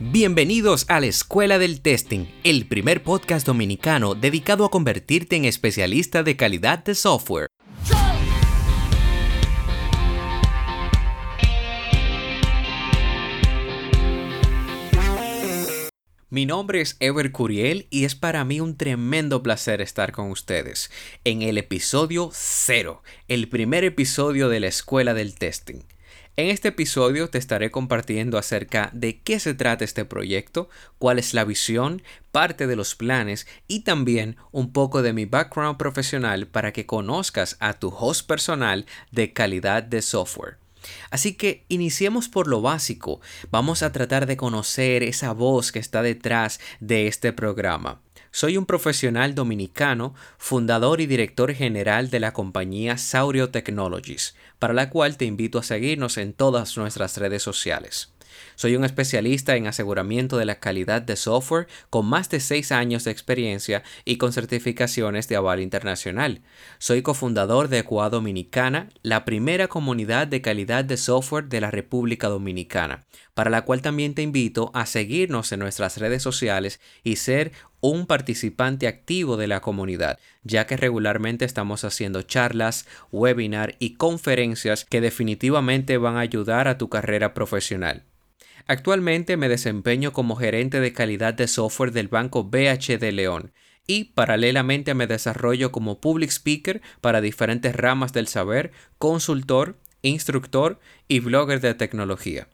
Bienvenidos a la Escuela del Testing, el primer podcast dominicano dedicado a convertirte en especialista de calidad de software. Mi nombre es Ever Curiel y es para mí un tremendo placer estar con ustedes en el episodio 0, el primer episodio de la Escuela del Testing. En este episodio te estaré compartiendo acerca de qué se trata este proyecto, cuál es la visión, parte de los planes y también un poco de mi background profesional para que conozcas a tu host personal de calidad de software. Así que iniciemos por lo básico. Vamos a tratar de conocer esa voz que está detrás de este programa. Soy un profesional dominicano, fundador y director general de la compañía Saurio Technologies, para la cual te invito a seguirnos en todas nuestras redes sociales. Soy un especialista en aseguramiento de la calidad de software con más de 6 años de experiencia y con certificaciones de aval internacional. Soy cofundador de Ecuador Dominicana, la primera comunidad de calidad de software de la República Dominicana, para la cual también te invito a seguirnos en nuestras redes sociales y ser un participante activo de la comunidad, ya que regularmente estamos haciendo charlas, webinar y conferencias que definitivamente van a ayudar a tu carrera profesional. Actualmente me desempeño como gerente de calidad de software del banco BH de León y paralelamente me desarrollo como public speaker para diferentes ramas del saber, consultor, instructor y blogger de tecnología.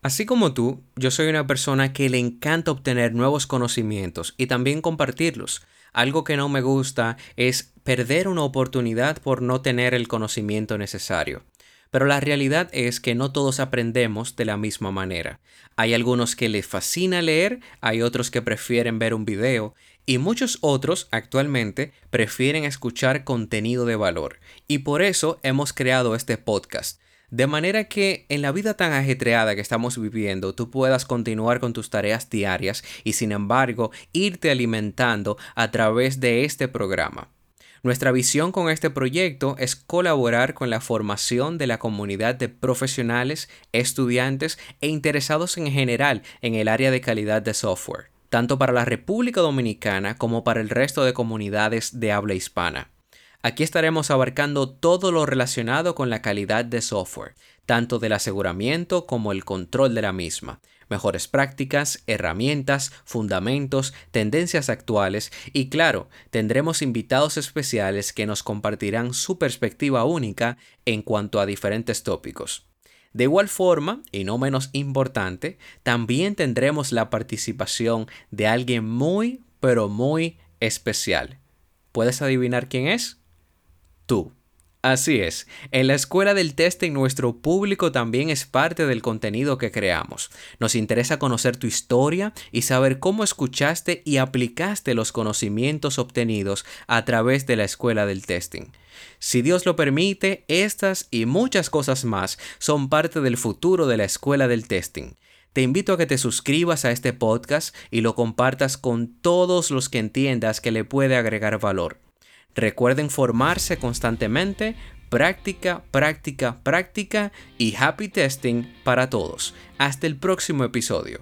Así como tú, yo soy una persona que le encanta obtener nuevos conocimientos y también compartirlos. Algo que no me gusta es perder una oportunidad por no tener el conocimiento necesario. Pero la realidad es que no todos aprendemos de la misma manera. Hay algunos que les fascina leer, hay otros que prefieren ver un video y muchos otros actualmente prefieren escuchar contenido de valor. Y por eso hemos creado este podcast. De manera que en la vida tan ajetreada que estamos viviendo, tú puedas continuar con tus tareas diarias y sin embargo irte alimentando a través de este programa. Nuestra visión con este proyecto es colaborar con la formación de la comunidad de profesionales, estudiantes e interesados en general en el área de calidad de software, tanto para la República Dominicana como para el resto de comunidades de habla hispana. Aquí estaremos abarcando todo lo relacionado con la calidad de software, tanto del aseguramiento como el control de la misma, mejores prácticas, herramientas, fundamentos, tendencias actuales y claro, tendremos invitados especiales que nos compartirán su perspectiva única en cuanto a diferentes tópicos. De igual forma, y no menos importante, también tendremos la participación de alguien muy, pero muy especial. ¿Puedes adivinar quién es? Tú. Así es, en la escuela del testing nuestro público también es parte del contenido que creamos. Nos interesa conocer tu historia y saber cómo escuchaste y aplicaste los conocimientos obtenidos a través de la escuela del testing. Si Dios lo permite, estas y muchas cosas más son parte del futuro de la escuela del testing. Te invito a que te suscribas a este podcast y lo compartas con todos los que entiendas que le puede agregar valor. Recuerden formarse constantemente, práctica, práctica, práctica y happy testing para todos. Hasta el próximo episodio.